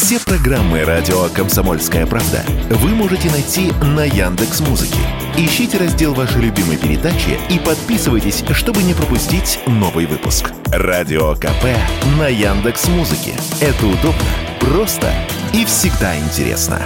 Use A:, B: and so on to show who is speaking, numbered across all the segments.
A: Все программы радио Комсомольская правда вы можете найти на Яндекс Музыке. Ищите раздел вашей любимой передачи и подписывайтесь, чтобы не пропустить новый выпуск. Радио КП на Яндекс Музыке. Это удобно, просто и всегда интересно.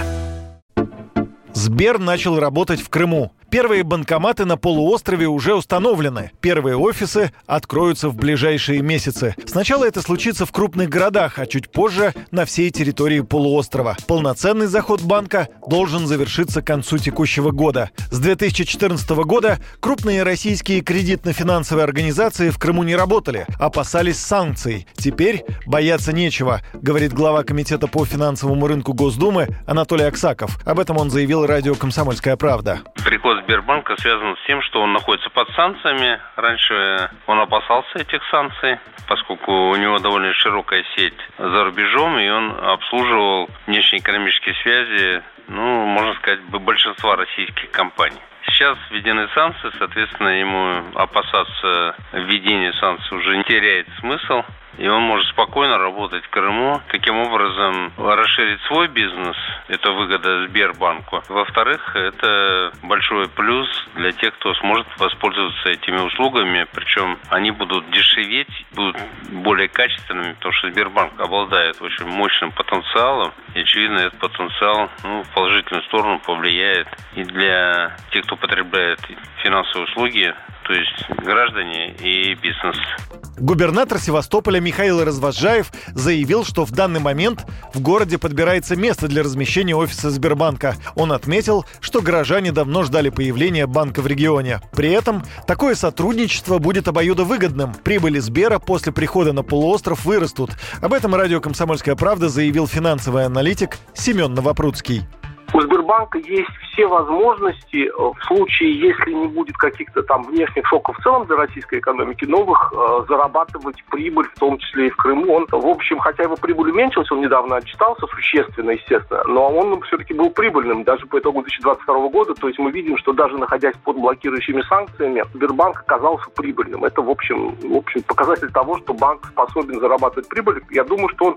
B: Сбер начал работать в Крыму. Первые банкоматы на полуострове уже установлены. Первые офисы откроются в ближайшие месяцы. Сначала это случится в крупных городах, а чуть позже на всей территории полуострова. Полноценный заход банка должен завершиться к концу текущего года. С 2014 года крупные российские кредитно-финансовые организации в Крыму не работали, опасались санкций. Теперь бояться нечего, говорит глава Комитета по финансовому рынку Госдумы Анатолий Аксаков. Об этом он заявил радио «Комсомольская правда».
C: Приход Сбербанка связан с тем, что он находится под санкциями. Раньше он опасался этих санкций, поскольку у него довольно широкая сеть за рубежом, и он обслуживал внешнеэкономические связи, ну, можно сказать, большинства российских компаний. Сейчас введены санкции, соответственно, ему опасаться введения санкций уже не теряет смысл и он может спокойно работать в Крыму. Таким образом, расширить свой бизнес – это выгода Сбербанку. Во-вторых, это большой плюс для тех, кто сможет воспользоваться этими услугами, причем они будут дешеветь, будут более качественными, потому что Сбербанк обладает очень мощным потенциалом, и, очевидно, этот потенциал ну, в положительную сторону повлияет и для тех, кто потребляет финансовые услуги, то есть граждане и бизнес.
B: Губернатор Севастополя Михаил Развожаев заявил, что в данный момент в городе подбирается место для размещения офиса Сбербанка. Он отметил, что горожане давно ждали появления банка в регионе. При этом такое сотрудничество будет обоюдовыгодным. Прибыли Сбера после прихода на полуостров вырастут. Об этом радио «Комсомольская правда» заявил финансовый аналитик Семен Новопрудский.
D: У Сбербанка есть все возможности э, в случае, если не будет каких-то там внешних шоков в целом для российской экономики, новых э, зарабатывать прибыль, в том числе и в Крыму. Он, в общем, хотя его прибыль уменьшилась, он недавно отчитался существенно, естественно, но он все-таки был прибыльным даже по итогу 2022 года. То есть мы видим, что даже находясь под блокирующими санкциями, Сбербанк оказался прибыльным. Это, в общем, в общем показатель того, что банк способен зарабатывать прибыль. Я думаю, что он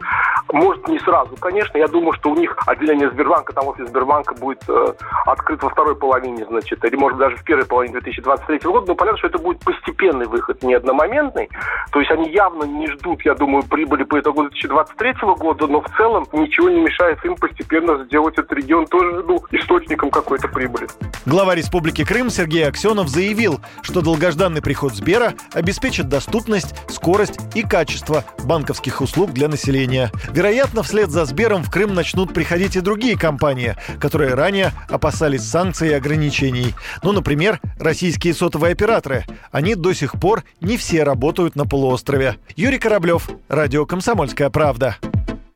D: может не сразу, конечно. Я думаю, что у них отделение Сбербанка, там офис Сбербанка будет э, открыт во второй половине, значит, или, может, даже в первой половине 2023 года, но понятно, что это будет постепенный выход, не одномоментный. То есть они явно не ждут, я думаю, прибыли по итогу 2023 года, но в целом ничего не мешает им постепенно сделать этот регион тоже ну, источником какой-то прибыли.
B: Глава Республики Крым Сергей Аксенов заявил, что долгожданный приход Сбера обеспечит доступность, скорость и качество банковских услуг для населения. Вероятно, вслед за Сбером в Крым начнут приходить и другие компании, которые ранее опасались санкций и ограничений. Ну, например, российские сотовые операторы. Они до сих пор не все работают на полуострове. Юрий Кораблев, Радио «Комсомольская правда».